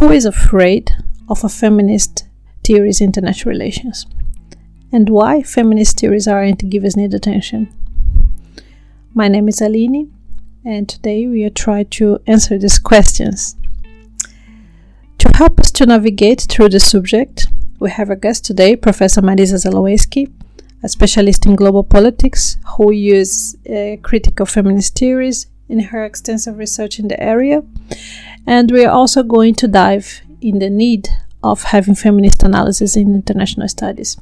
Who is afraid of a feminist theories in international relations? And why feminist theories aren't give us need attention? My name is Alini and today we are trying to answer these questions. To help us to navigate through the subject, we have a guest today, Professor Marysia Zalewski, a specialist in global politics who uses uh, critical feminist theories in her extensive research in the area. And we are also going to dive in the need of having feminist analysis in international studies.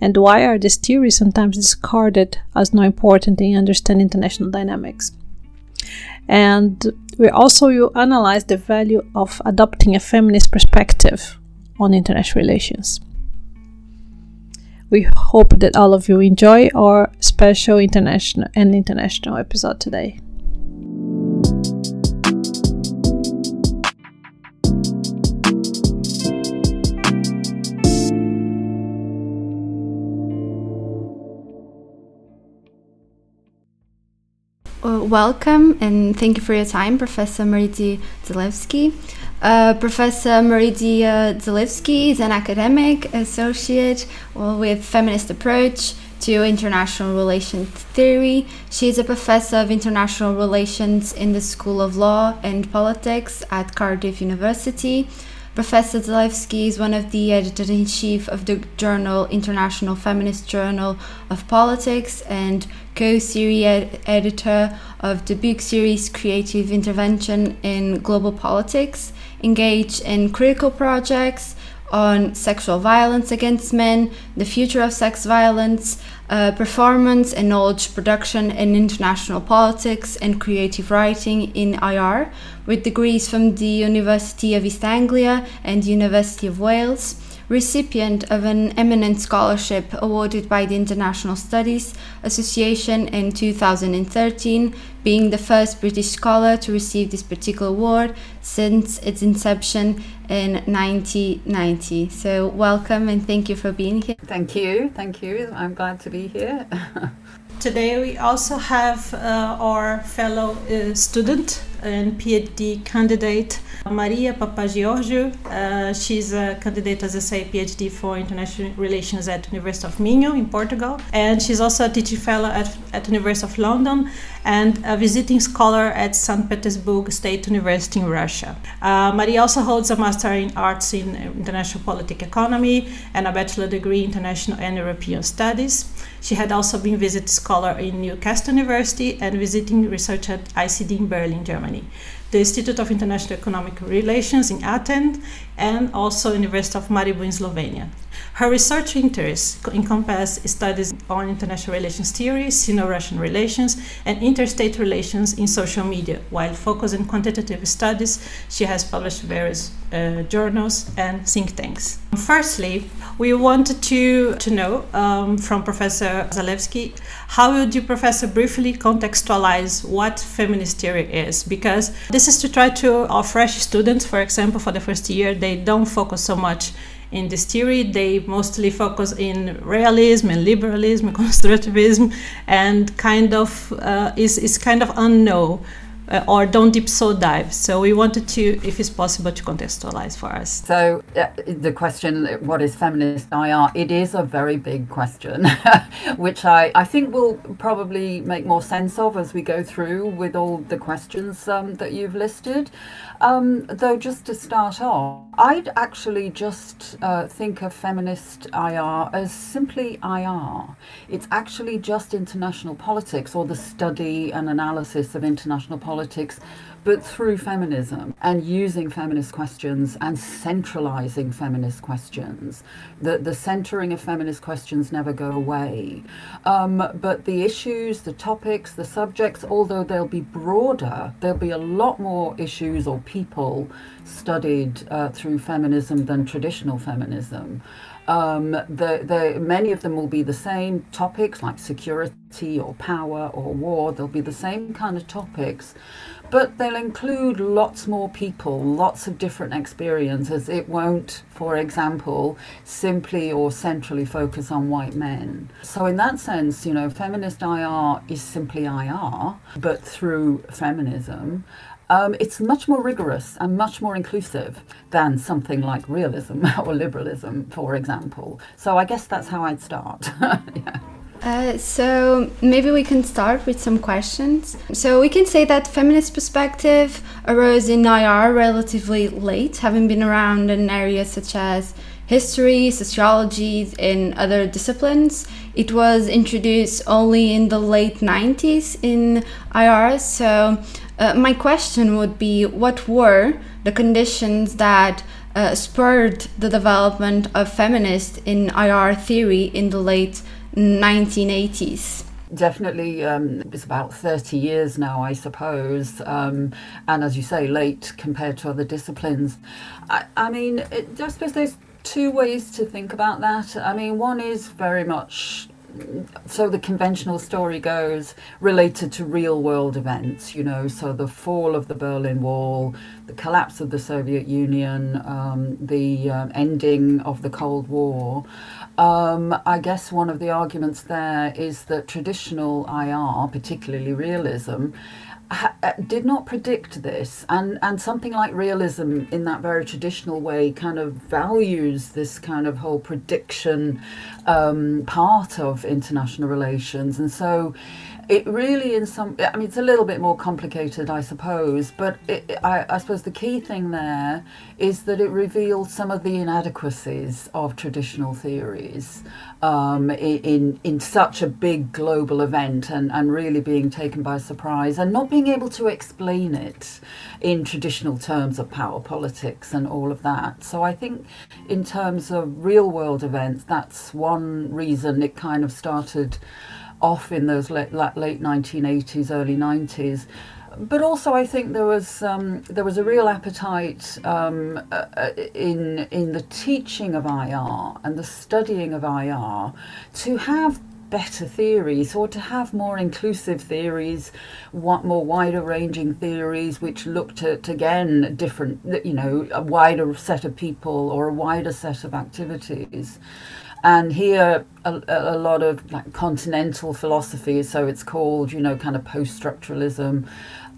And why are these theories sometimes discarded as not important in understanding international dynamics? And we also will analyze the value of adopting a feminist perspective on international relations. We hope that all of you enjoy our special international and international episode today. Well, welcome and thank you for your time, Professor Marysia Zalewski. Uh, Professor Marysia Zalewski is an academic associate with feminist approach to international relations theory. She is a professor of international relations in the School of Law and Politics at Cardiff University. Professor Zalewski is one of the editors in chief of the journal International Feminist Journal of Politics and co series ed- editor of the book series Creative Intervention in Global Politics, engaged in critical projects on sexual violence against men, the future of sex violence, uh, performance and knowledge production in international politics and creative writing in IR, with degrees from the University of East Anglia and University of Wales recipient of an eminent scholarship awarded by the International Studies Association in 2013, being the first British scholar to receive this particular award since its inception in 1990. So, welcome and thank you for being here. Thank you, thank you. I'm glad to be here. Today, we also have uh, our fellow uh, student and PhD candidate, Maria Papagiorgio. Uh, she's a candidate, as I say, PhD for International Relations at University of Minho in Portugal. And she's also a teaching fellow at, at University of London and a visiting scholar at St. Petersburg State University in Russia. Uh, Maria also holds a Master in Arts in International Political Economy and a Bachelor degree in International and European Studies. She had also been a visiting scholar in Newcastle University and visiting research at ICD in Berlin, Germany, the Institute of International Economic Relations in Athens, and also University of Maribor in Slovenia. Her research interests encompass studies on international relations theory, Sino-Russian relations, and interstate relations in social media. While focused on quantitative studies, she has published various uh, journals and think tanks. Firstly, we wanted to, to know um, from Professor Zalewski, how would you, Professor, briefly contextualize what feminist theory is? Because this is to try to, our fresh students, for example, for the first year, they don't focus so much in this theory, they mostly focus in realism and liberalism and constructivism, and kind of uh, is is kind of unknown uh, or don't deep so dive. So we wanted to, if it's possible, to contextualize for us. So uh, the question, what is feminist IR? It is a very big question, which I, I think will probably make more sense of as we go through with all the questions um, that you've listed. Um, though just to start off, I'd actually just uh, think of feminist IR as simply IR. It's actually just international politics or the study and analysis of international politics, but through feminism and using feminist questions and centralizing feminist questions. The, the centering of feminist questions never go away. Um, but the issues, the topics, the subjects, although they'll be broader, there'll be a lot more issues or people studied uh, through feminism than traditional feminism. Um, the, the, many of them will be the same topics like security or power or war. They'll be the same kind of topics, but they'll include lots more people, lots of different experiences. It won't, for example, simply or centrally focus on white men. So, in that sense, you know, feminist IR is simply IR, but through feminism. um, it's much more rigorous and much more inclusive than something like realism or liberalism, for example. So I guess that's how I'd start. yeah. Uh, so maybe we can start with some questions. So we can say that feminist perspective arose in IR relatively late, having been around in areas such as history, sociology, and other disciplines. It was introduced only in the late 90s in IR. So, uh, my question would be what were the conditions that uh, spurred the development of feminist in IR theory in the late 1980s? definitely um, it's about 30 years now i suppose um, and as you say late compared to other disciplines i, I mean it, i suppose there's two ways to think about that. I mean, one is very much so the conventional story goes related to real world events, you know, so the fall of the Berlin Wall, the collapse of the Soviet Union, um, the um, ending of the Cold War. Um, I guess one of the arguments there is that traditional IR, particularly realism, ha- uh, did not predict this, and and something like realism in that very traditional way kind of values this kind of whole prediction um, part of international relations, and so it really in some i mean it's a little bit more complicated i suppose but it, I, I, suppose the key thing there is that it reveals some of the inadequacies of traditional theories um, in, in such a big global event and, and really being taken by surprise and not being able to explain it in traditional terms of power politics and all of that. So i think in terms of real world events that's one reason it kind of started off in those late, late 1980s, early 90s. But also, I think there was um, there was a real appetite um, uh, in in the teaching of IR and the studying of IR to have better theories or to have more inclusive theories, more wider ranging theories which looked at again different, you know, a wider set of people or a wider set of activities and here a, a, lot of like continental philosophy so it's called you know kind of post-structuralism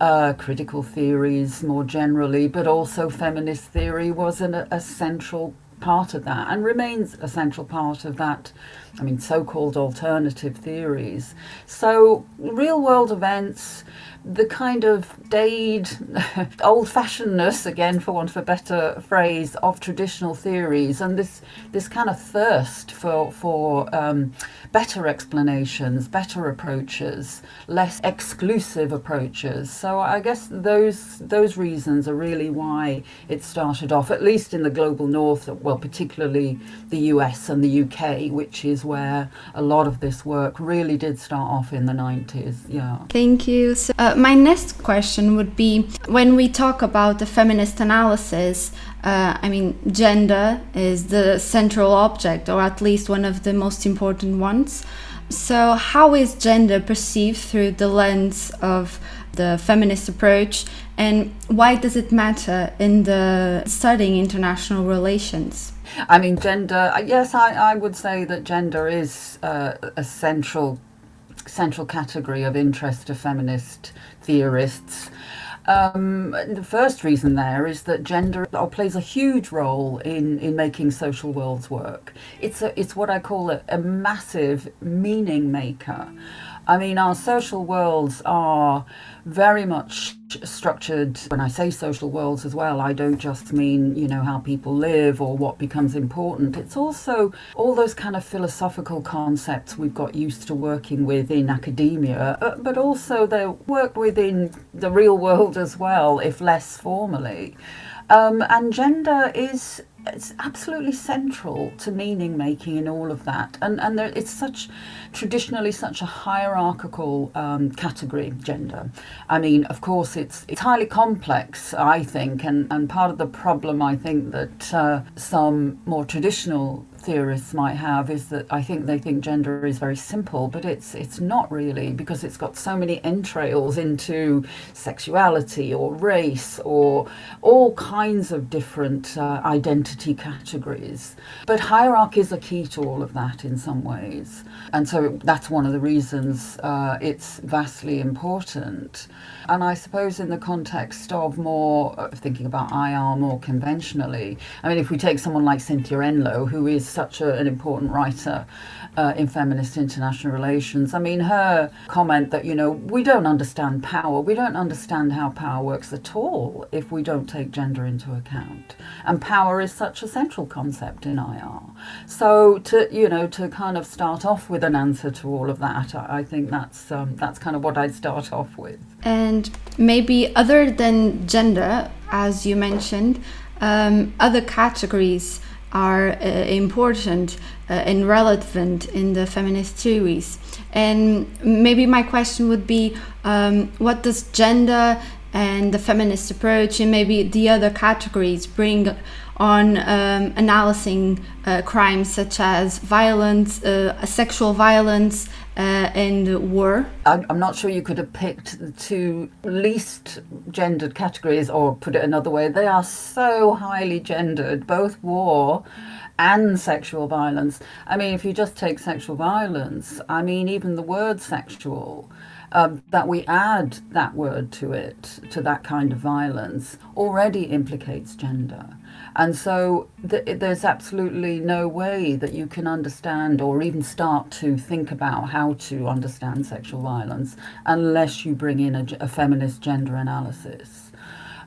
uh, critical theories more generally but also feminist theory was an, a central part of that and remains a central part of that i mean so-called alternative theories. So real world events the kind of staid, old fashionedness, again, for want of a better phrase, of traditional theories, and this, this kind of thirst for, for um, better explanations, better approaches, less exclusive approaches. So I guess those, those reasons are really why it started off, at least in the global north, well, particularly the US and the UK, which is where a lot of this work really did start off in the 90s. Yeah. Thank you. So, uh, my next question would be when we talk about the feminist analysis, uh, I mean, gender is the central object, or at least one of the most important ones. So, how is gender perceived through the lens of the feminist approach, and why does it matter in the studying international relations? I mean, gender, yes, I, I would say that gender is uh, a central central category of interest to feminist theorists. Um, the first reason there is that gender plays a huge role in, in making social worlds work. It's, a, it's what I call a, a massive meaning maker. I mean, our social worlds are very much structured. When I say social worlds as well, I don't just mean, you know, how people live or what becomes important. It's also all those kind of philosophical concepts we've got used to working with in academia, uh, but also they work within the real world as well, if less formally. Um, and gender is it's absolutely central to meaning making in all of that. And and there, it's such traditionally such a hierarchical um, category gender. I mean of course it's it's highly complex i think and and part of the problem i think that uh, some more traditional theorists might have is that I think they think gender is very simple, but it's it's not really because it's got so many entrails into sexuality or race or all kinds of different uh, identity categories. But hierarchies are key to all of that in some ways, and so that's one of the reasons uh, it's vastly important. And I suppose in the context of more uh, thinking about IR more conventionally, I mean, if we take someone like Cynthia Enloe, who is such a, an important writer uh, in feminist international relations, I mean, her comment that, you know, we don't understand power, we don't understand how power works at all if we don't take gender into account. And power is such a central concept in IR. So to, you know, to kind of start off with an answer to all of that, I, I think that's, um, that's kind of what I'd start off with. And maybe other than gender, as you mentioned, um, other categories are uh, important uh, and relevant in the feminist theories. And maybe my question would be um, what does gender and the feminist approach and maybe the other categories bring on um, analyzing uh, crimes such as violence, uh, sexual violence, uh, and war? I'm not sure you could have picked the two least gendered categories, or put it another way, they are so highly gendered, both war and sexual violence. I mean, if you just take sexual violence, I mean, even the word sexual. Um, that we add that word to it, to that kind of violence, already implicates gender. And so th- there's absolutely no way that you can understand or even start to think about how to understand sexual violence unless you bring in a, a feminist gender analysis.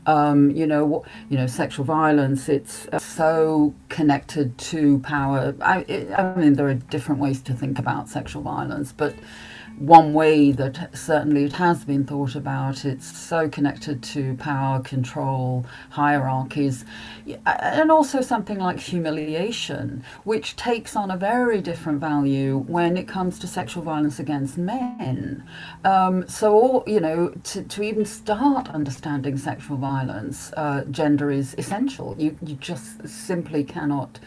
Um, you know, you know, sexual violence. It's uh, so connected to power. I, I mean, there are different ways to think about sexual violence, but one way that certainly it has been thought about. It's so connected to power, control, hierarchies, and also something like humiliation, which takes on a very different value when it comes to sexual violence against men. Um, so, all, you know, to, to even start understanding sexual violence, uh, gender is essential. You, you just simply cannot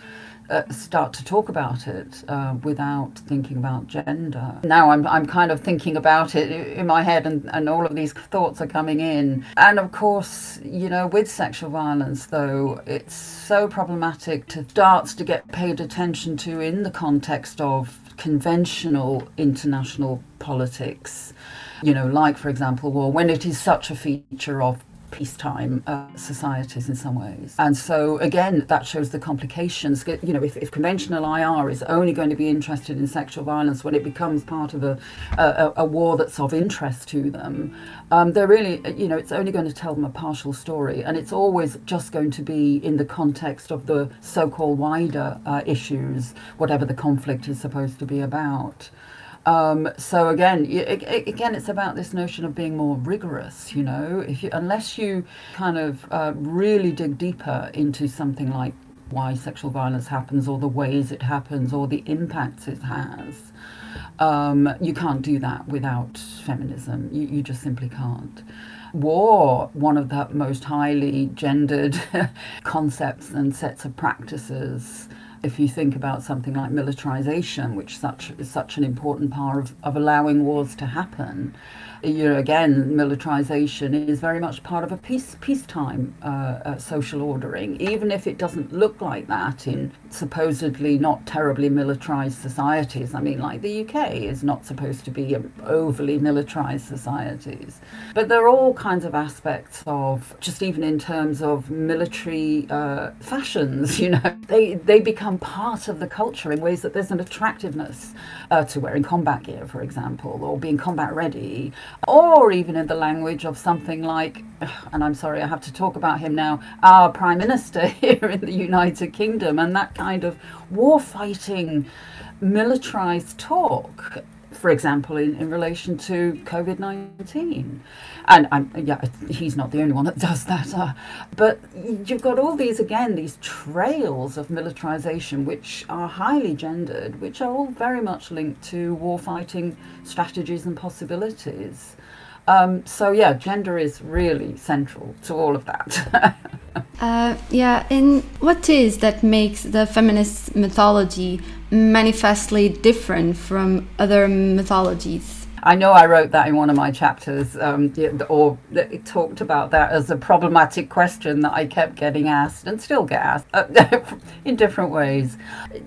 uh, start to talk about it uh, without thinking about gender. Now I'm, I'm kind of thinking about it in my head, and, and all of these thoughts are coming in. And of course, you know, with sexual violence, though, it's so problematic to starts to get paid attention to in the context of conventional international politics. You know, like, for example, well, when it is such a feature of peacetime uh, societies in some ways. And so, again, that shows the complications. You know, if, if, conventional IR is only going to be interested in sexual violence when it becomes part of a, a, a war that's of interest to them, um, they're really, you know, it's only going to tell them a partial story. And it's always just going to be in the context of the so called wider uh, issues, whatever the conflict is supposed to be about. Um, so again, again, it's about this notion of being more rigorous. You know, if you, unless you kind of uh, really dig deeper into something like why sexual violence happens, or the ways it happens, or the impacts it has, um, you can't do that without feminism. You, you just simply can't war, one of the most highly gendered concepts and sets of practices if you think about something like militarization, which such is such an important part of, of allowing wars to happen, you know, again, militarization is very much part of a peace peacetime uh, uh, social ordering, even if it doesn't look like that in supposedly not terribly militarized societies. I mean, like the UK is not supposed to be overly militarized societies, but there are all kinds of aspects of just even in terms of military uh, fashions. You know, they they become part of the culture in ways that there's an attractiveness uh, to wearing combat gear, for example, or being combat ready or even in the language of something like, and I'm sorry, I have to talk about him now, our Prime Minister here in the United Kingdom, and that kind of war fighting, militarized talk for example, in, in relation to COVID 19. And I'm, yeah, he's not the only one that does that. Uh, but you've got all these, again, these trails of militarization, which are highly gendered, which are all very much linked to warfighting strategies and possibilities. Um, so, yeah, gender is really central to all of that. Uh, yeah, and what is that makes the feminist methodology manifestly different from other methodologies? I know I wrote that in one of my chapters, um, or talked about that as a problematic question that I kept getting asked and still get asked uh, in different ways.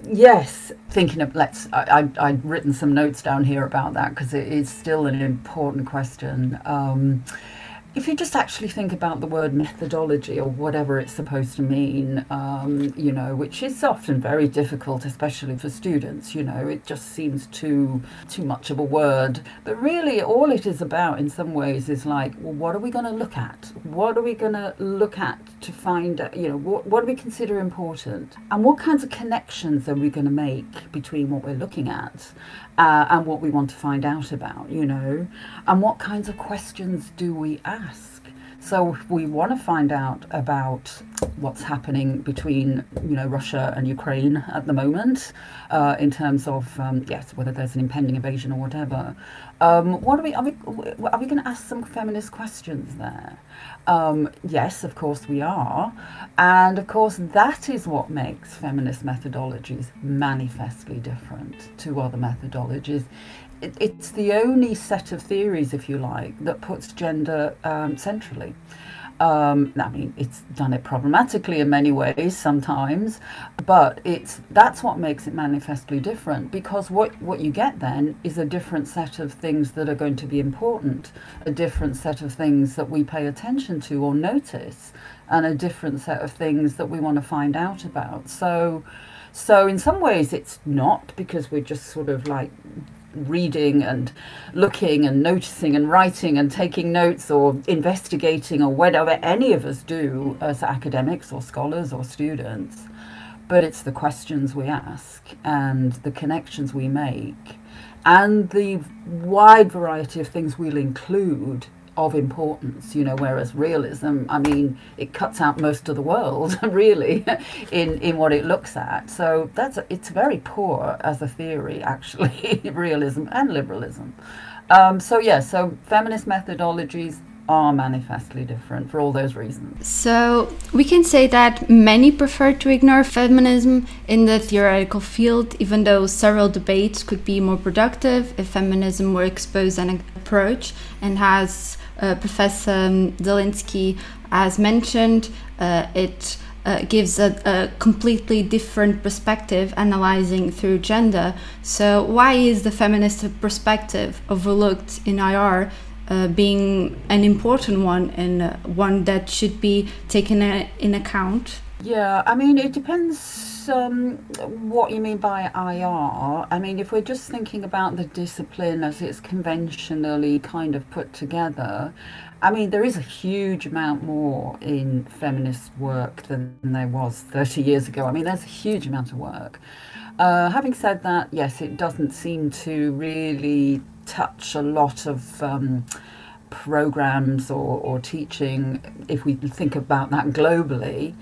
Yes, thinking of let's, I, I, would written some notes down here about that because it is still an important question. Um, if you just actually think about the word methodology or whatever it's supposed to mean, um, you know, which is often very difficult, especially for students, you know, it just seems too too much of a word. But really, all it is about, in some ways, is like, well, what are we going to look at? What are we going to look at to find, you know, what what do we consider important, and what kinds of connections are we going to make between what we're looking at uh, and what we want to find out about, you know, and what kinds of questions do we ask. So we want to find out about what's happening between, you know, Russia and Ukraine at the moment, uh, in terms of um, yes, whether there's an impending invasion or whatever, um, what are we are we are we going to ask some feminist questions there? Um, yes, of course we are. And of course, that is what makes feminist methodologies manifestly different to other methodologies. It, it's the only set of theories, if you like, that puts gender um, centrally. Um, I mean, it's done it problematically in many ways sometimes, but it's that's what makes it manifestly different because what, what you get then is a different set of things that are going to be important, a different set of things that we pay attention to or notice, and a different set of things that we want to find out about. So, so in some ways, it's not because we're just sort of like reading and looking and noticing and writing and taking notes or investigating or whatever any of us do as academics or scholars or students. But it's the questions we ask and the connections we make and the wide variety of things we'll include of importance, you know, whereas realism, I mean, it cuts out most of the world, really, in, in what it looks at. So that's it's very poor as a theory, actually, realism and liberalism. Um, so yeah, so feminist methodologies are manifestly different for all those reasons. So we can say that many prefer to ignore feminism in the theoretical field, even though several debates could be more productive if feminism were exposed an approach and has uh, Professor Zalewski has mentioned, uh, it uh, gives a, a, completely different perspective analyzing through gender. So, why is the feminist perspective overlooked in IR uh, being an important one and uh, one that should be taken in account? Yeah, I mean, it depends um, what you mean by IR. I mean, if we're just thinking about the discipline as it's conventionally kind of put together, I mean, there is a huge amount more in feminist work than there was 30 years ago. I mean, there's a huge amount of work. Uh, having said that, yes, it doesn't seem to really touch a lot of. Um, programs or, or teaching if we think about that globally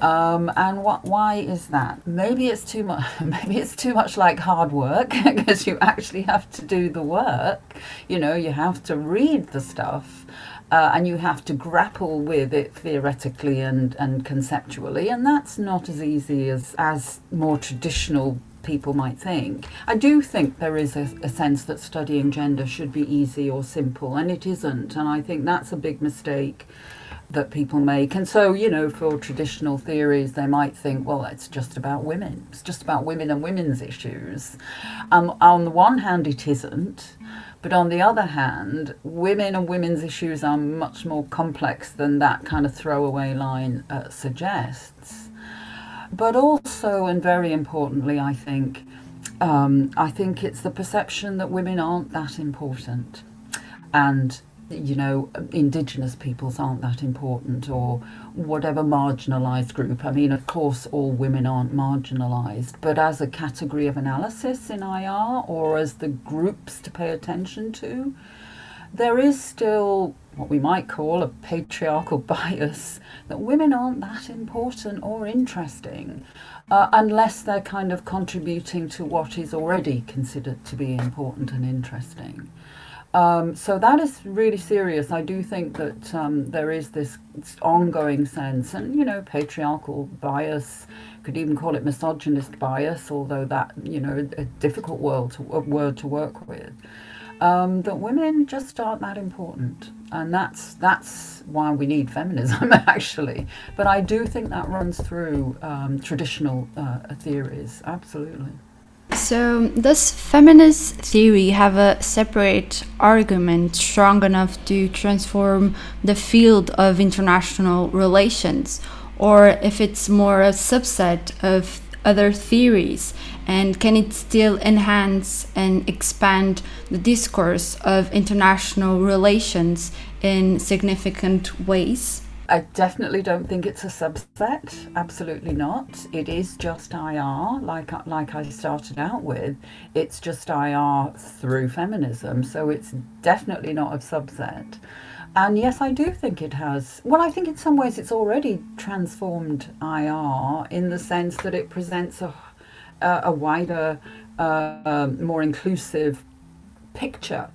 um, and what? Why is that? Maybe it's too much. Maybe it's too much like hard work because you actually have to do the work. You know, you have to read the stuff, uh, and you have to grapple with it theoretically and and conceptually, and that's not as easy as as more traditional people might think. I do think there is a, a, sense that studying gender should be easy or simple, and it isn't. And I think that's a big mistake that people make. And so, you know, for traditional theories, they might think, well, it's just about women. It's just about women and women's issues. Um, on the one hand, it isn't. But on the other hand, women and women's issues are much more complex than that kind of throwaway line uh, suggests. But also, and very importantly, I think, um, I think it's the perception that women aren't that important. And you know, indigenous peoples aren't that important or whatever marginalised group. I mean, of course, all women aren't marginalised, but as a category of analysis in IR or as the groups to pay attention to, there is still what we might call a patriarchal bias that women aren't that important or interesting uh, unless they're kind of contributing to what is already considered to be important and interesting. Um, so that is really serious. I do think that um, there is this ongoing sense, and you know, patriarchal bias. Could even call it misogynist bias, although that you know a difficult word to, word to work with. Um, that women just aren't that important, and that's that's why we need feminism actually. But I do think that runs through um, traditional uh, theories, absolutely. So, does feminist theory have a separate argument strong enough to transform the field of international relations? Or if it's more a subset of other theories? And can it still enhance and expand the discourse of international relations in significant ways? I definitely don't think it's a subset. Absolutely not. It is just IR, like like I started out with. It's just IR through feminism, so it's definitely not a subset. And yes, I do think it has. Well, I think in some ways it's already transformed IR in the sense that it presents a a wider, uh, more inclusive picture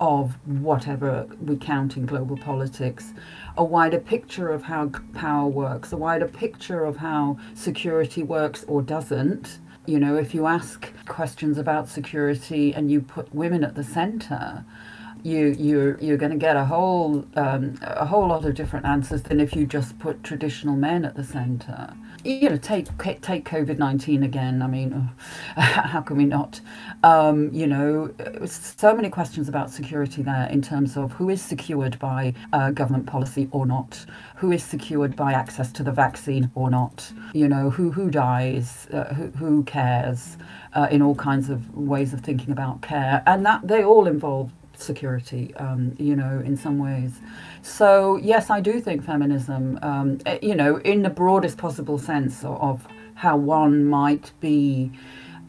of whatever we count in global politics a wider picture of how power works, a wider picture of how security works or doesn't. You know, if you ask questions about security and you put women at the center, you you're you're going to get a whole um, a whole lot of different answers than if you just put traditional men at the center you know, take take COVID nineteen again. I mean, how can we not? Um, you know, so many questions about security there in terms of who is secured by uh, government policy or not, who is secured by access to the vaccine or not. You know, who who dies, uh, who who cares, uh, in all kinds of ways of thinking about care, and that they all involve security. Um, you know, in some ways. So, yes, I do think feminism, um, eh, you know, in the broadest possible sense of how one might be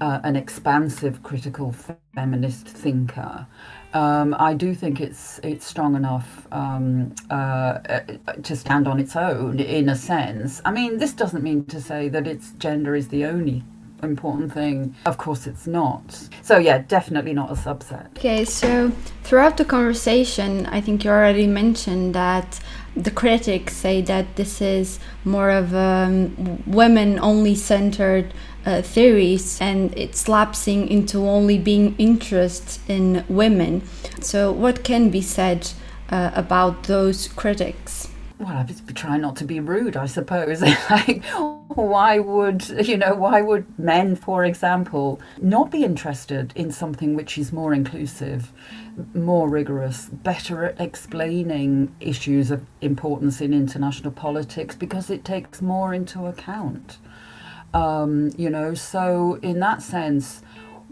uh, an expansive critical feminist thinker. Um, I do think it's it's strong enough um, uh, to stand on its own in a sense. I mean, this doesn't mean to say that its gender is the only important thing. Of course, it's not. So, yeah, definitely not a subset. Okay, so throughout the conversation, I think you already mentioned that the critics say that this is more of a um, women only centered uh, theories and it's lapsing into only being interest in women. So, what can be said uh, about those critics? Well, I trying not to be rude, I suppose. like, why would you know? Why would men, for example, not be interested in something which is more inclusive, more rigorous, better at explaining issues of importance in international politics because it takes more into account. Um, you know, so in that sense,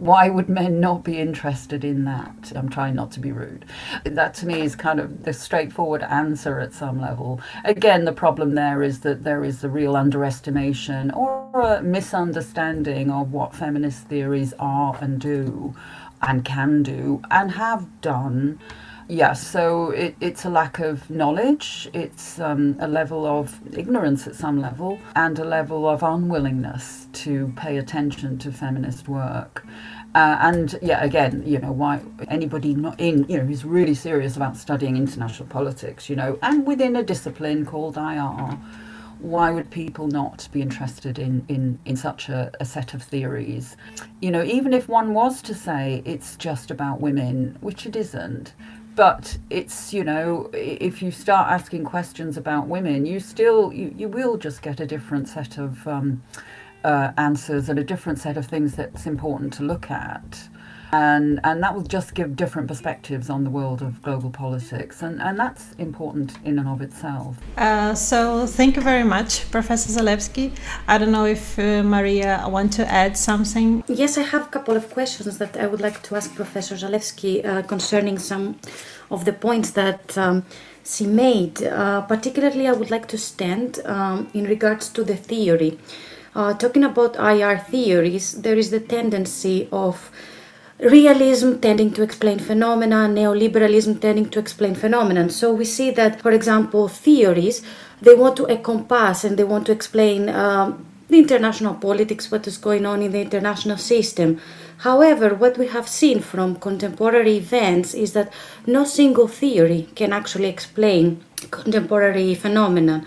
why would men not be interested in that? I'm trying not to be rude. That to me is kind of the straightforward answer at some level. Again, the problem there is that there is a real underestimation or a misunderstanding of what feminist theories are and do and can do and have done. Yeah, so it, it's a lack of knowledge, it's um, a level of ignorance at some level, and a level of unwillingness to pay attention to feminist work. Uh, and yeah, again, you know, why anybody not in, you know, who's really serious about studying international politics, you know, and within a discipline called IR, why would people not be interested in, in, in such a, a set of theories? You know, even if one was to say it's just about women, which it isn't, but it's you know if you start asking questions about women you still you, you will just get a different set of um, uh, answers and a different set of things that's important to look at. And and that will just give different perspectives on the world of global politics. And and that's important in and of itself. Uh, so thank you very much professor zalewski. I don't know if uh, maria want to add something. Yes i have a couple of questions that i would like to ask professor zalewski uh, concerning some of the points that um, she made. Uh, particularly i would like to stand um, in regards to the theory uh, talking about ir theories there is the tendency of realism tending to explain phenomena, neoliberalism tending to explain phenomena. So we see that, for example, theories they want to encompass and they want to explain um, the international politics, what is going on in the international system. However, what we have seen from contemporary events is that no single theory can actually explain contemporary phenomena.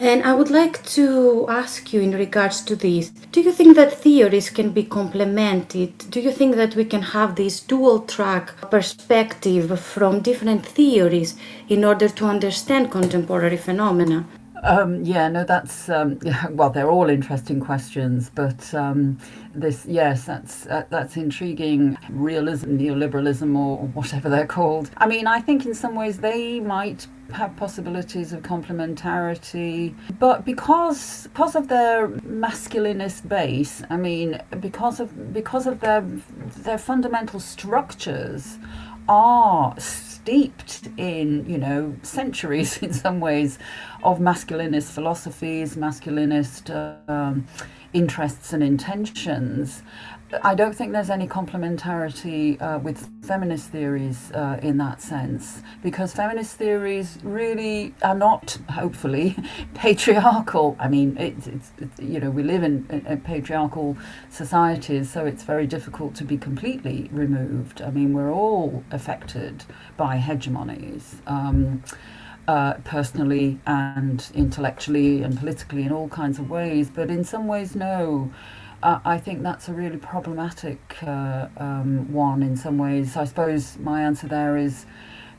And I would like to ask you in regards to this do you think that theories can be complemented? Do you think that we can have this dual track perspective from different theories in order to understand contemporary phenomena? Um, yeah, no, that's um, well, they're all interesting questions, but um, this, yes, that's uh, that's intriguing. Realism, neoliberalism, or whatever they're called. I mean, I think in some ways they might have possibilities of complementarity, but because because of their masculinist base, I mean, because of because of their their fundamental structures are steeped in, you know, centuries in some ways of masculinist philosophies, masculinist um, interests and intentions. I don't think there's any complementarity uh, with feminist theories uh, in that sense, because feminist theories really are not, hopefully, patriarchal. I mean, it's, it's, it's you know we live in, in, patriarchal societies, so it's very difficult to be completely removed. I mean, we're all affected by hegemonies. Um, uh, personally and intellectually and politically in all kinds of ways, but in some ways, no. Uh, I think that's a really problematic uh, um, one in some ways. I suppose my answer there is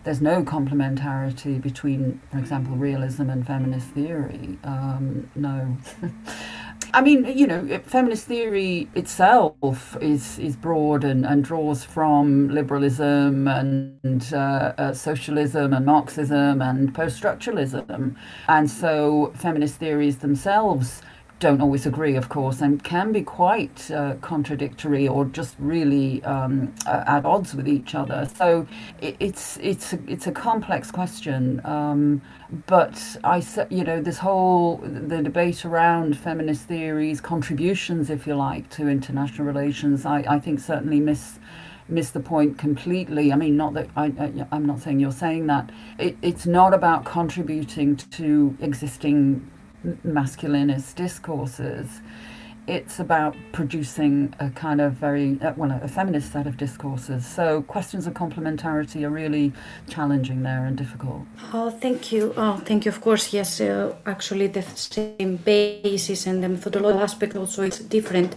there's no complementarity between, for example, realism and feminist theory. Um, no. I mean, you know, feminist theory itself is is broad and, and draws from liberalism and uh, uh, socialism and Marxism and post structuralism, and so feminist theories themselves don't always agree, of course, and can be quite uh, contradictory or just really um, at odds with each other. So it, it's it's a, it's a complex question. Um, but I, you know, this whole the debate around feminist theories, contributions, if you like, to international relations, I, I think certainly miss miss the point completely. I mean, not that I, I am not saying you're saying that. It, it's not about contributing to existing masculinist discourses. It's about producing a kind of very, uh, well, a feminist set of discourses. So questions of complementarity are really challenging there and difficult. Oh, thank you. Oh, thank you. Of course, yes. Uh, actually, the same basis and the methodological aspect also is different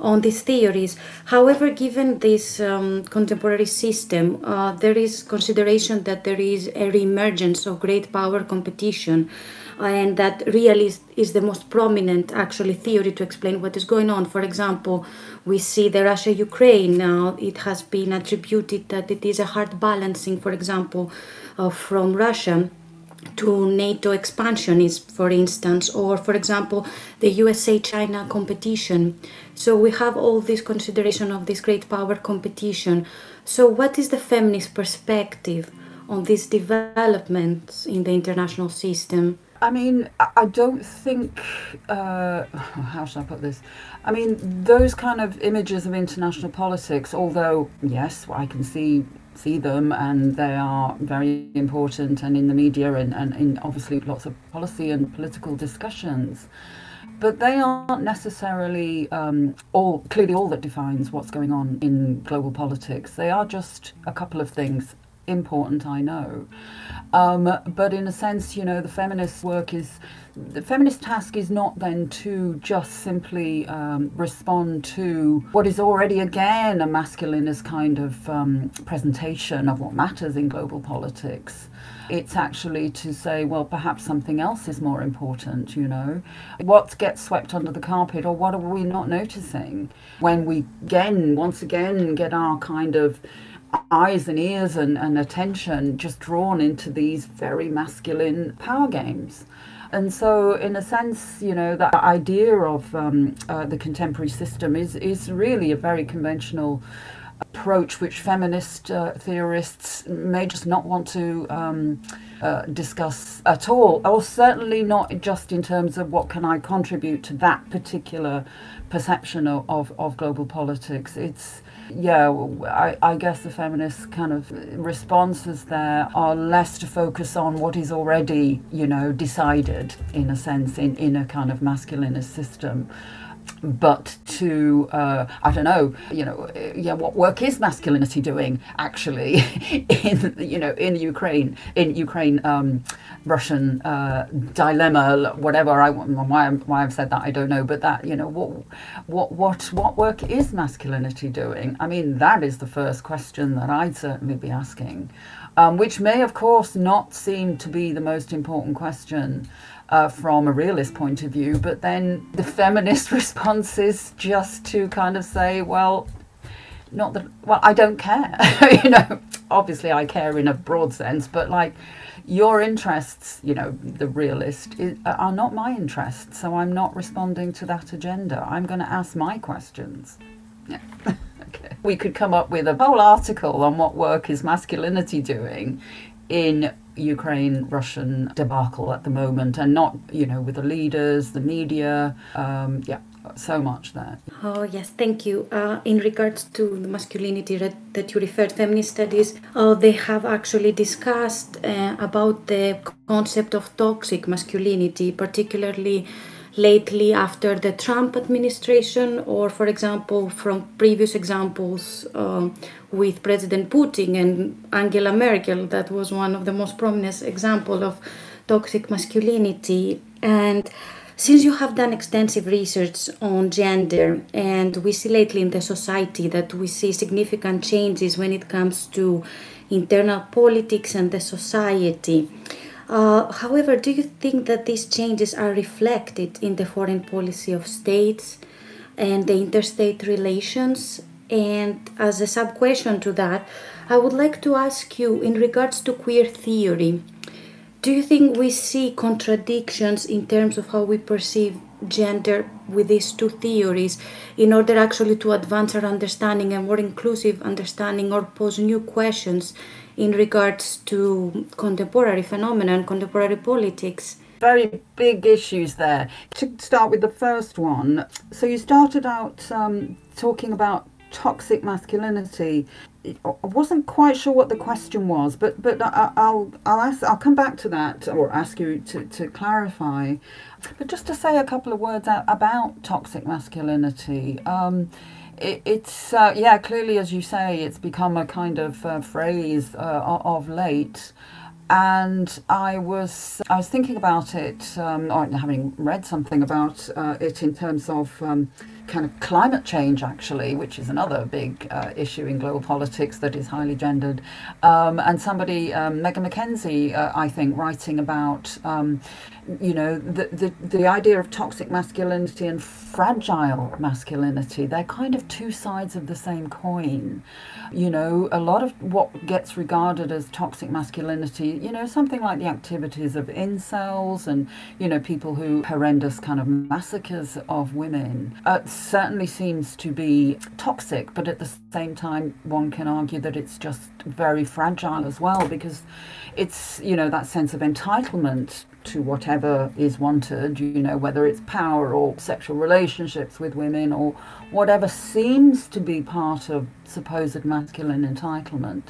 on these theories. However, given this um, contemporary system, uh, there is consideration that there is a re-emergence of great power competition and that realist is the most prominent actually theory to explain what is going on. For example, we see the Russia Ukraine now, it has been attributed that it is a hard balancing, for example, uh, from Russia to NATO expansionism, for instance, or for example, the USA China competition. So we have all this consideration of this great power competition. So, what is the feminist perspective on these developments in the international system? I mean, I don't think. Uh, how should I put this? I mean, those kind of images of international politics, although, yes, I can see see them and they are very important and in the media and, and in obviously lots of policy and political discussions but they aren't necessarily um, all clearly all that defines what's going on in global politics. They are just a couple of things important, I know. Um, but in a sense, you know, the feminist work is the feminist task is not then to just simply um, respond to what is already again a masculinist kind of um, presentation of what matters in global politics. It's actually to say, well, perhaps something else is more important, you know. What gets swept under the carpet, or what are we not noticing when we again, once again, get our kind of eyes and ears and, and attention just drawn into these very masculine power games. And so, in a sense, you know, that idea of um, uh, the contemporary system is, is really a very conventional approach which feminist uh, theorists may just not want to um, uh, discuss at all, or certainly not just in terms of what can I contribute to that particular perception of, of, of global politics. It's yeah, I, I guess the feminist kind of responses there are less to focus on what is already, you know, decided in a sense in, in a kind of masculinist system but to uh, I don't know, you know, yeah, what work is masculinity doing actually in you know in Ukraine in Ukraine um, Russian uh, dilemma, whatever I why why I've said that I don't know, but that you know what what what what work is masculinity doing? I mean, that is the first question that I'd certainly be asking, um, which may of course not seem to be the most important question uh, from a realist point of view, but then the feminist response is just to kind of say, well, not that, well, I don't care. you know, obviously I care in a broad sense, but like your interests, you know, the realist, is, are not my interests. So I'm not responding to that agenda. I'm going to ask my questions. Yeah. okay. We could come up with a whole article on what work is masculinity doing in Ukraine Russian debacle at the moment, and not, you know, with the leaders, the media. Um, yeah, so much there. Oh, yes, thank you. Uh, in regards to the masculinity that you referred, feminist studies, uh, they have actually discussed uh, about the concept of toxic masculinity, particularly lately after the Trump administration, or for example, from previous examples uh, with President Putin and Angela Merkel, that was one of the most prominent example of toxic masculinity. And since you have done extensive research on gender, and we see lately in the society that we see significant changes when it comes to internal politics and the society. Uh, however, do you think that these changes are reflected in the foreign policy of states and the interstate relations? And as a sub question to that, I would like to ask you in regards to queer theory, do you think we see contradictions in terms of how we perceive gender with these two theories in order actually to advance our understanding and more inclusive understanding or pose new questions in regards to contemporary phenomena and contemporary politics. Very big issues there. To start with the first one, so you started out um, talking about toxic masculinity. I wasn't quite sure what the question was, but but I'll I'll ask I'll come back to that or ask you to, to clarify. But just to say a couple of words about toxic masculinity. Um, it, it's uh, yeah clearly as you say it's become a kind of uh, phrase uh, of late and I was I was thinking about it um, or having read something about uh, it in terms of um, kind of climate change, actually, which is another big uh, issue in global politics that is highly gendered. Um, and somebody, um, Megan MacKenzie, uh, I think, writing about, um, you know, the, the, the idea of toxic masculinity and fragile masculinity. They're kind of two sides of the same coin. You know, a lot of what gets regarded as toxic masculinity, you know, something like the activities of incels and, you know, people who horrendous kind of massacres of women. Uh, certainly seems to be toxic, but at the same time, one can argue that it's just very fragile as well because it's, you know, that sense of entitlement to whatever is wanted, you know, whether it's power or sexual relationships with women or whatever seems to be part of supposed masculine entitlement,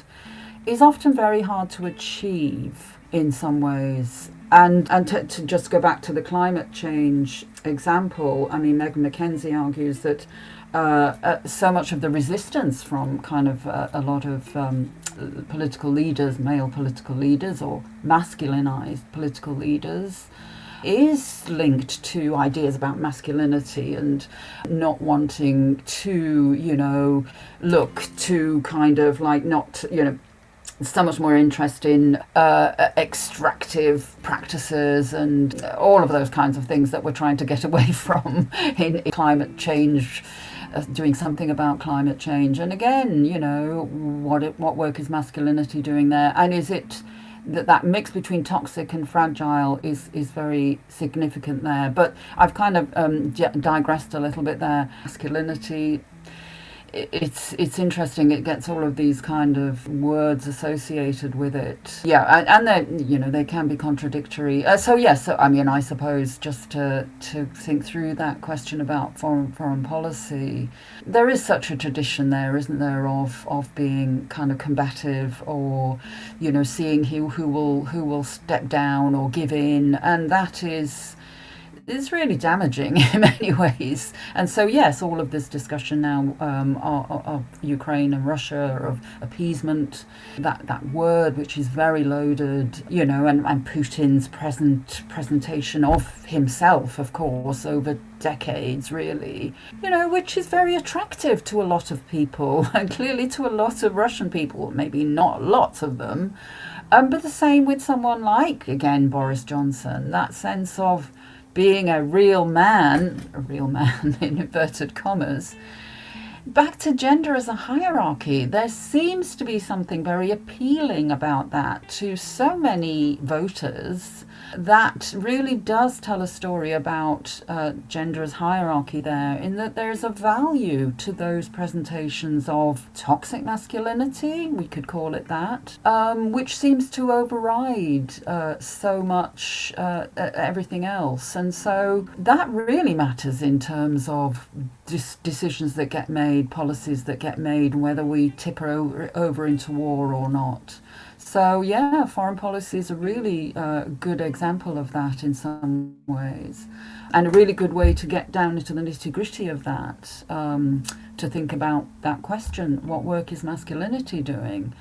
is often very hard to achieve in some ways. And, and to, to just go back to the climate change example, I mean, Megan MacKenzie argues that uh, uh, so much of the resistance from kind of uh, a lot of um, political leaders, male political leaders, or masculinized political leaders, is linked to ideas about masculinity and not wanting to, you know, look to kind of like not, you know, so much more interest in uh, extractive practices and all of those kinds of things that we're trying to get away from in climate change. Uh, doing something about climate change, and again, you know, what it, what work is masculinity doing there, and is it that that mix between toxic and fragile is is very significant there. But I've kind of um, digressed a little bit there. Masculinity it's it's interesting. It gets all of these kind of words associated with it. Yeah, and, they you know they can be contradictory. Uh, so yes, so, I mean I suppose just to to think through that question about foreign foreign policy, there is such a tradition there, isn't there, of of being kind of combative or you know seeing who who will who will step down or give in, and that is is really damaging in many ways. And so, yes, all of this discussion now um, of, of, Ukraine and Russia, of appeasement, that, that word which is very loaded, you know, and, and Putin's present presentation of himself, of course, over decades, really, you know, which is very attractive to a lot of people, and clearly to a lot of Russian people, maybe not lots of them. Um, but the same with someone like, again, Boris Johnson, that sense of being a real man, a real man in inverted commas, back to gender as a hierarchy, there seems to be something very appealing about that to so many voters that really does tell a story about uh, gender as hierarchy there, in that there's a value to those presentations of toxic masculinity, we could call it that, um, which seems to override uh, so much uh, everything else. And so that really matters in terms of dis- decisions that get made, policies that get made, whether we tip over, over into war or not. So, yeah, foreign policy is a really uh, good example of that in some ways, and a really good way to get down into the nitty gritty of that, um, to think about that question what work is masculinity doing?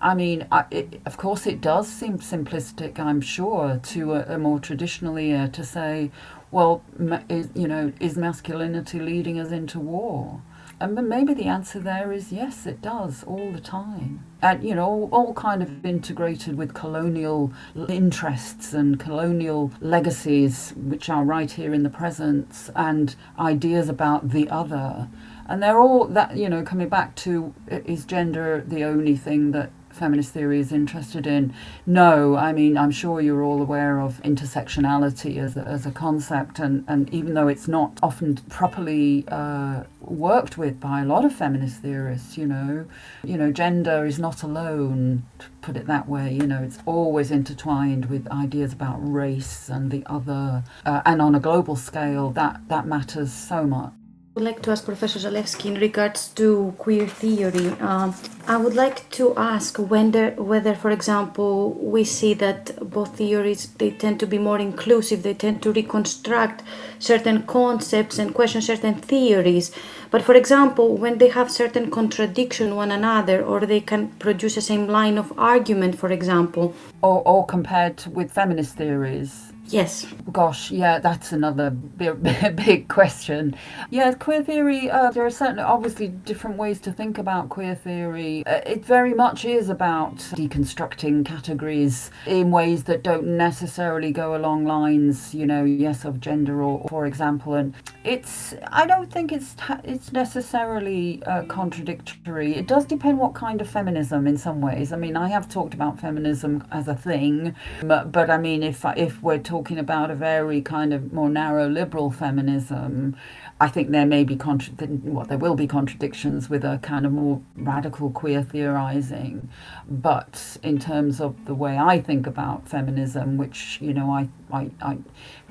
I mean, I, it, of course, it does seem simplistic, I'm sure, to a, a more traditional ear to say, well, ma- is, you know, is masculinity leading us into war? And maybe the answer there is yes, it does all the time. And, you know, all, all, kind of integrated with colonial interests and colonial legacies, which are right here in the present, and ideas about the other. And they're all that, you know, coming back to is gender the only thing that feminist theory is interested in. No, I mean, I'm sure you're all aware of intersectionality as a, as a concept, and, and even though it's not often properly uh, worked with by a lot of feminist theorists, you know, you know, gender is not alone, to put it that way, you know, it's always intertwined with ideas about race and the other, uh, and on a global scale, that, that matters so much would like to ask Professor Zalewski in regards to queer theory. Um, I would like to ask whether, whether, for example, we see that both theories they tend to be more inclusive. They tend to reconstruct certain concepts and question certain theories. But for example, when they have certain contradiction one another, or they can produce the same line of argument, for example, or, or compared with feminist theories Yes. Gosh, yeah, that's another big, question. Yeah, queer theory, uh, there are certainly obviously different ways to think about queer theory. Uh, it very much is about deconstructing categories in ways that don't necessarily go along lines, you know, yes, of gender or, for example. And it's, I don't think it's, it's necessarily uh, contradictory. It does depend what kind of feminism in some ways. I mean, I have talked about feminism as a thing, but, but I mean, if, if we're talking talking about a very kind of more narrow liberal feminism, I think there may be contra- there will be contradictions with a kind of more radical queer theorizing, but in terms of the way I think about feminism, which you know I, I, I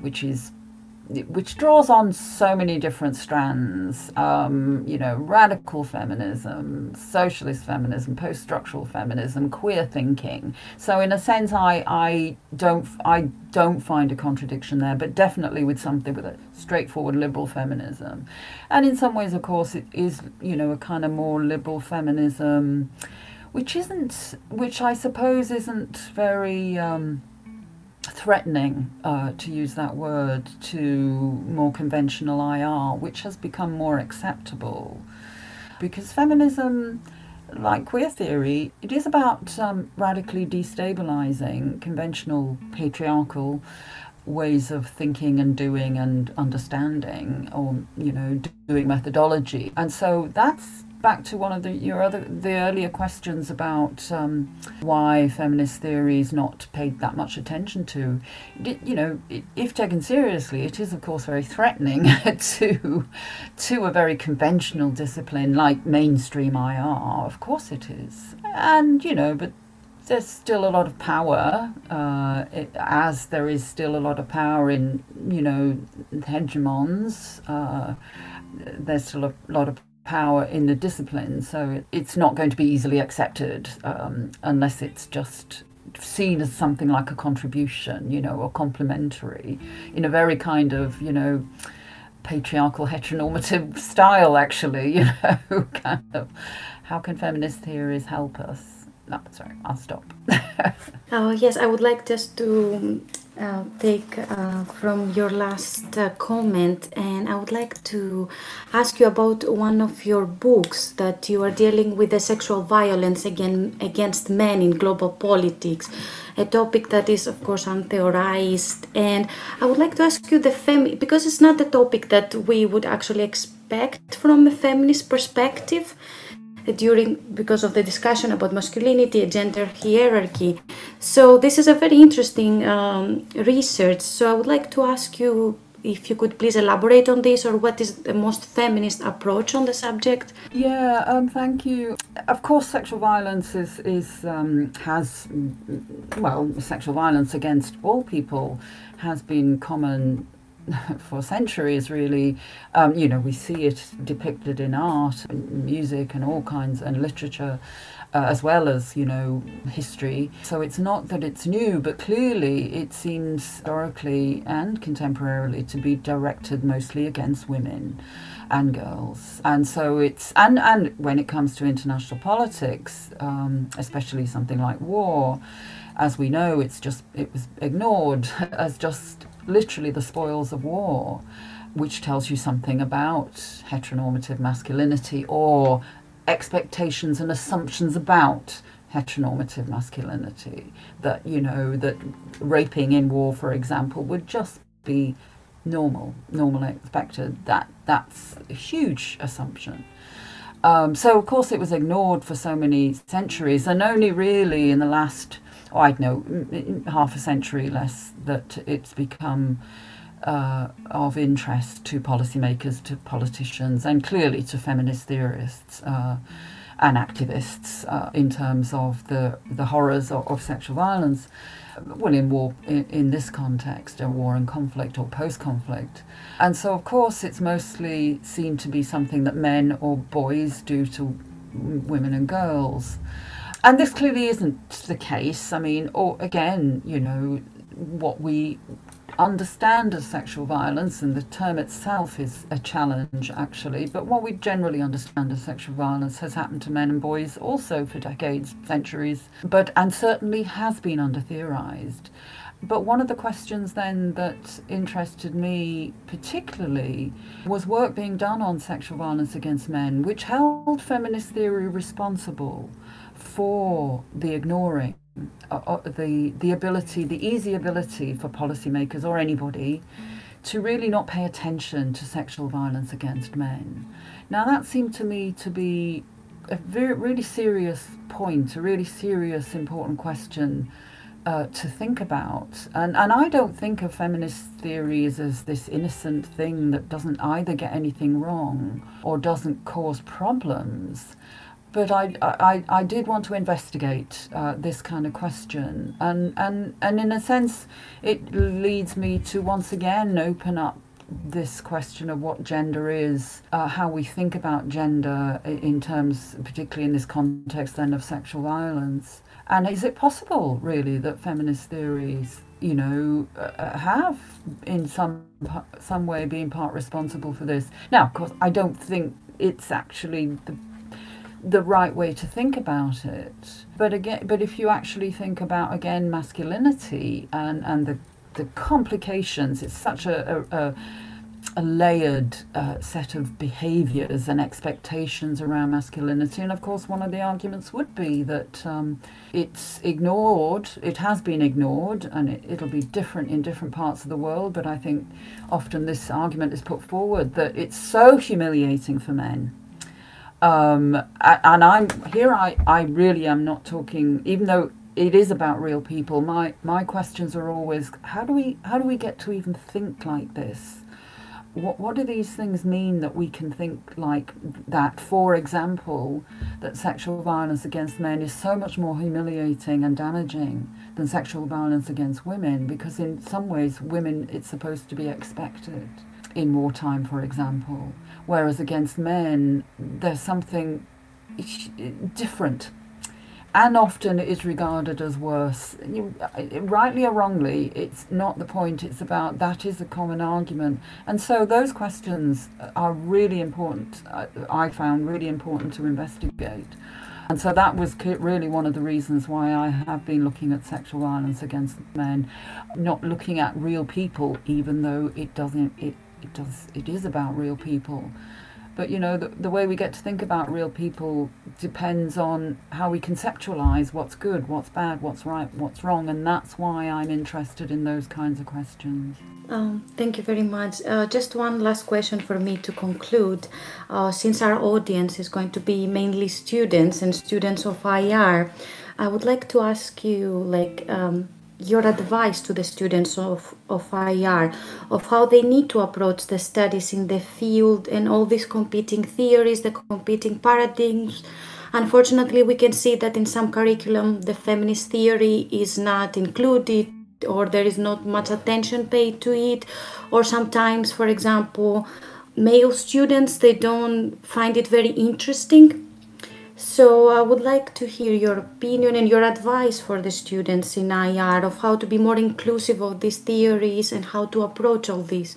which is which draws on so many different strands um, you know radical feminism socialist feminism post-structural feminism queer thinking. So in a sense i i don't i don't find a contradiction there but definitely with something with a straightforward liberal feminism. And in some ways of course it is you know a kind of more liberal feminism which isn't which i suppose isn't very um, threatening, uh, to use that word, to more conventional IR, which has become more acceptable. Because feminism, like queer theory, it is about um, radically destabilizing conventional patriarchal ways of thinking and doing and understanding or you know doing methodology and so that's back to one of the your other the earlier questions about um, why feminist theory is not paid that much attention to. You know, if taken seriously, it is of course very threatening to to a very conventional discipline like mainstream IR. Of course, it is, and you know, but there's still a lot of power, uh, it, as there is still a lot of power in, you know, hegemons. Uh, there's still a lot of power in the discipline, so it's not going to be easily accepted um, unless it's just seen as something like a contribution, you know, or complementary, in a very kind of, you know, patriarchal heteronormative style, actually, you know, kind of. How can feminist theories help us? no, sorry, I'll stop. oh, yes, I would like just to uh, take uh, from your last uh, comment, and I would like to ask you about one of your books that you are dealing with the sexual violence again against men in global politics, a topic that is of course untheorized. And I would like to ask you the fem because it's not a topic that we would actually expect from a feminist perspective during because of the discussion about masculinity and gender hierarchy. So this is a very interesting um, research. So I would like to ask you if you could please elaborate on this or what is the most feminist approach on the subject yeah um, thank you of course sexual violence is, is um, has well sexual violence against all people has been common for centuries, really. Um, you know, we see it depicted in art, and music, and all kinds, and literature. Uh, as well as you know history. So it's not that it's new, but clearly it seems historically and contemporarily to be directed mostly against women and girls. And so it's and and when it comes to international politics, um, especially something like war, as we know, it's just it was ignored as just literally the spoils of war, which tells you something about heteronormative masculinity or expectations and assumptions about heteronormative masculinity. That, you know, that raping in war, for example, would just be normal, normally expected. That that's a huge assumption. Um, so of course it was ignored for so many centuries, and only really in the last oh, I know, half a century less, that it's become uh, of interest to policymakers, to politicians, and clearly to feminist theorists uh, and activists uh, in terms of the, the horrors of, of sexual violence. Well, in war, in, in this context, a war and conflict or post conflict. And so, of course, it's mostly seen to be something that men or boys do to women and girls and this clearly isn't the case. I mean, or again, you know, what we understand as sexual violence, and the term itself is a challenge actually, but what we generally understand as sexual violence has happened to men and boys also for decades, centuries, but and certainly has been under theorized. But one of the questions then that interested me particularly was work being done on sexual violence against men, which held feminist theory responsible for the ignoring, uh, uh, the, the ability, the easy ability for policymakers or anybody to really not pay attention to sexual violence against men. Now, that seemed to me to be a very, really serious point, a really serious, important question uh, to think about. And, and I don't think of feminist theories as this innocent thing that doesn't either get anything wrong or doesn't cause problems but I, I, I did want to investigate uh, this kind of question, and, and, and in a sense, it leads me to once again open up this question of what gender is, uh, how we think about gender in terms, particularly in this context then of sexual violence, and is it possible really that feminist theories, you know, uh, have in some some way been part responsible for this? Now, of course, I don't think it's actually the the right way to think about it. But again, but if you actually think about again masculinity and and the the complications, it's such a, a, a layered uh, set of behaviors and expectations around masculinity. And of course, one of the arguments would be that um, it's ignored, it has been ignored, and it, it'll be different in different parts of the world. But I think often this argument is put forward that it's so humiliating for men Um, and I'm here. I, I really am not talking, even though it is about real people. My my questions are always how do we how do we get to even think like this? What what do these things mean that we can think like that? For example, that sexual violence against men is so much more humiliating and damaging than sexual violence against women because in some ways women it's supposed to be expected in wartime, for example, whereas against men there's something different and often is regarded as worse. You, uh, rightly or wrongly, it's not the point, it's about that is a common argument. And so those questions are really important, uh, I found really important to investigate. And so that was really one of the reasons why I have been looking at sexual violence against men, not looking at real people, even though it doesn't, it, it does, it is about real people. But you know, the, the way we get to think about real people depends on how we conceptualize what's good, what's bad, what's right, what's wrong, and that's why I'm interested in those kinds of questions. Um, thank you very much. Uh, just one last question for me to conclude. Uh, since our audience is going to be mainly students and students of IR, I would like to ask you, like, um, your advice to the students of, of IR of how they need to approach the studies in the field and all these competing theories, the competing paradigms. Unfortunately, we can see that in some curriculum the feminist theory is not included or there is not much attention paid to it or sometimes for example male students they don't find it very interesting so I would like to hear your opinion and your advice for the students in IR of how to be more inclusive of these theories and how to approach all these.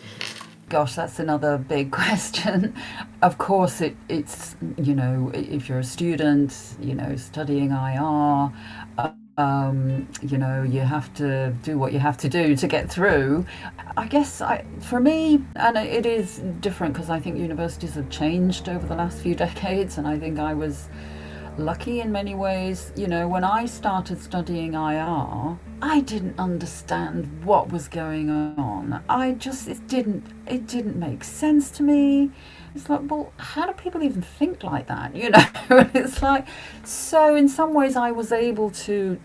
Gosh, that's another big question. of course, it, it's, you know, if you're a student, you know, studying IR, um, you know, you have to do what you have to do to get through. I guess I, for me, and it is different because I think universities have changed over the last few decades, and I think I was lucky in many ways. You know, when I started studying IR, I didn't understand what was going on. I just it didn't it didn't make sense to me. It's like, well, how do people even think like that? You know, it's like so. In some ways, I was able to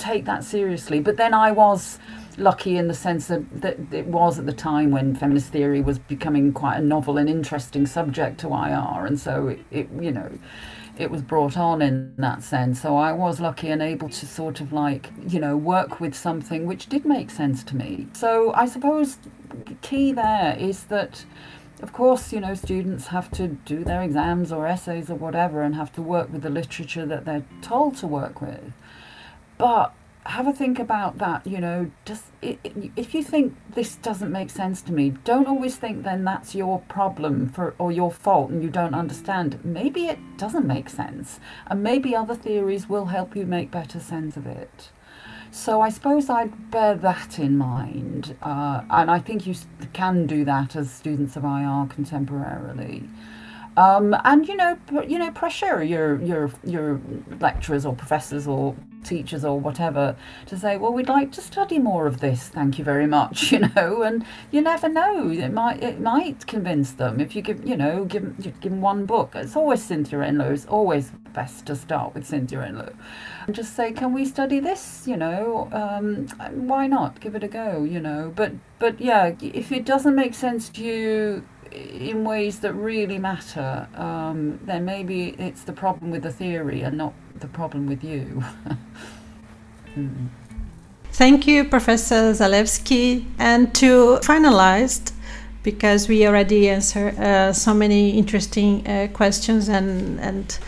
take that seriously, but then I was lucky in the sense that, that it was at the time when feminist theory was becoming quite a novel and interesting subject to IR, and so it, it you know it was brought on in that sense. So I was lucky and able to sort of like, you know, work with something which did make sense to me. So I suppose key there is that of course, you know, students have to do their exams or essays or whatever and have to work with the literature that they're told to work with. But have a think about that you know just if you think this doesn't make sense to me don't always think then that's your problem for or your fault and you don't understand. Maybe it doesn't make sense and maybe other theories will help you make better sense of it. So i suppose i'd bear that in mind uh, and i think you can do that as students of ir contemporarily. Um, and you know, you know, pressure your your your lecturers or professors or teachers or whatever to say, well, we'd like to study more of this. Thank you very much. You know, and you never know. It might it might convince them if you give you know give give them one book. It's always Cynthia Enloe. It's always best to start with Cynthia Enloe, and just say, can we study this? You know, um, why not? Give it a go. You know, but but yeah, if it doesn't make sense to you in ways that really matter, um, then maybe it's the problem with the theory and not the problem with you. mm. Thank you, Professor Zalewski. And to finalize, because we already answered uh, so many interesting uh, questions and, and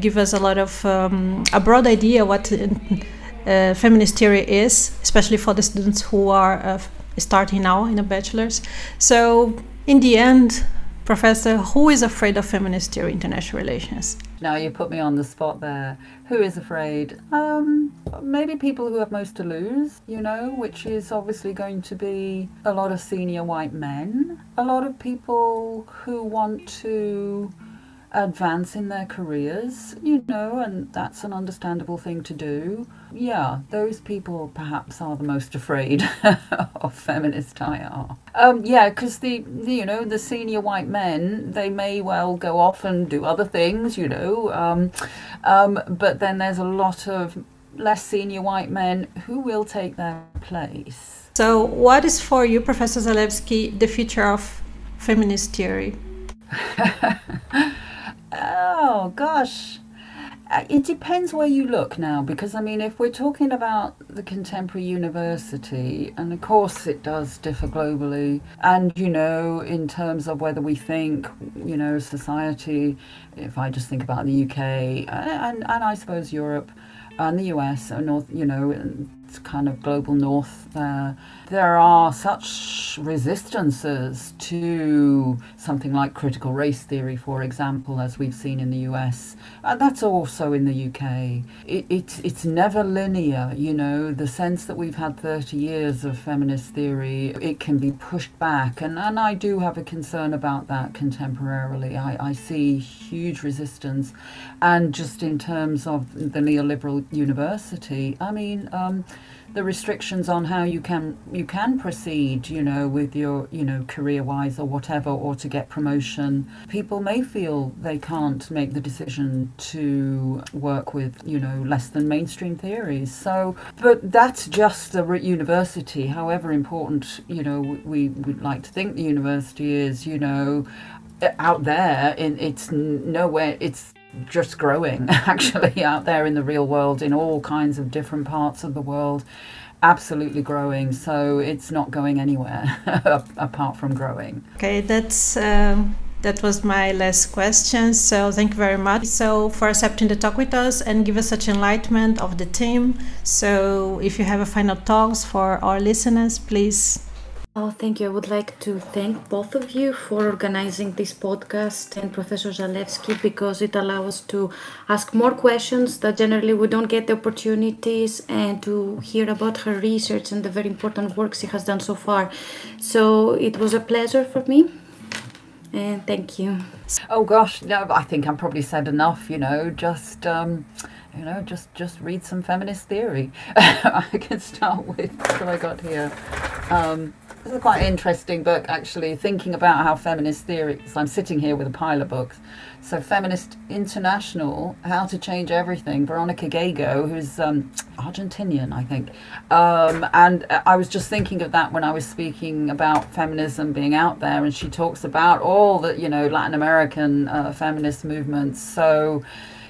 give us a lot of um, a broad idea what uh, feminist theory is, especially for the students who are uh, starting now in a bachelor's. So in the end, Professor, who is afraid of feminist theory international relations? Now you put me on the spot there. Who is afraid? Um, maybe people who have most to lose, you know, which is obviously going to be a lot of senior white men, a lot of people who want to advance in their careers, you know, and that's an understandable thing to do. Yeah, those people perhaps are the most afraid of feminist IR. Um, yeah, because the, the, you know the senior white men they may well go off and do other things, you know, um, um, but then there's a lot of less senior white men who will take their place. So, what is for you, Professor Zalewski, the future of feminist theory? oh gosh. Uh, it depends where you look now, because I mean, if we're talking about the contemporary university, and of course it does differ globally, and you know, in terms of whether we think, you know, society, if I just think about the UK and, and, and I suppose Europe and the US, and North, you know, kind of global north there, there are such resistances to something like critical race theory, for example, as we've seen in the US. And that's also in the UK. It, it's, it's never linear, you know, the sense that we've had 30 years of feminist theory, it can be pushed back. And, and I do have a concern about that contemporarily. I, I see huge resistance. And just in terms of the neoliberal university, I mean, um, the restrictions on how you can you can proceed, you know, with your you know career wise or whatever, or to get promotion. People may feel they can't make the decision to work with you know less than mainstream theories. So, but that's just the university. However important you know we would like to think the university is, you know, out there, in, it's nowhere. It's just growing actually out there in the real world in all kinds of different parts of the world absolutely growing. So it's not going anywhere apart from growing. Okay that's um, that was my last question. So thank you very much. So for accepting the talk with us and give us such enlightenment of the team. So if you have a final thoughts for our listeners please Oh, thank you. I would like to thank both of you for organizing this podcast and Professor Zalewski because it allows us to ask more questions that generally we don't get the opportunities and to hear about her research and the very important work she has done so far. So it was a pleasure for me. And thank you. Oh gosh, no, I think I'm probably said enough, you know, just um you know, just just read some feminist theory. I can start with what I got here. Um, this is quite an interesting book, actually, thinking about how feminist theory. So I'm sitting here with a pile of books. So, Feminist International, How to Change Everything, Veronica Gago, who's um, Argentinian, I think. Um, and I was just thinking of that when I was speaking about feminism being out there, and she talks about all the, you know, Latin American uh, feminist movements. So,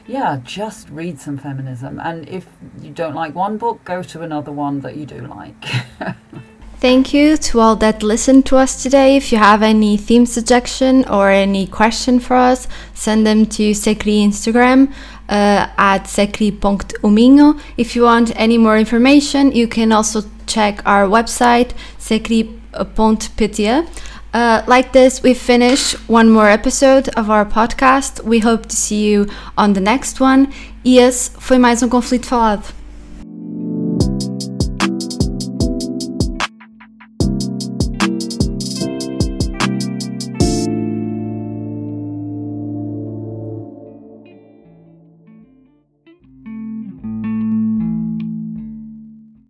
yeah, just read some feminism. And if you don't like one book, go to another one that you do like. Thank you to all that listened to us today. If you have any theme suggestion or any question for us, send them to Secri Instagram uh, at secri.uminho. If you want any more information, you can also check our website secri.pt. Uh, like this, we finish one more episode of our podcast. We hope to see you on the next one. E esse foi mais um conflito falado.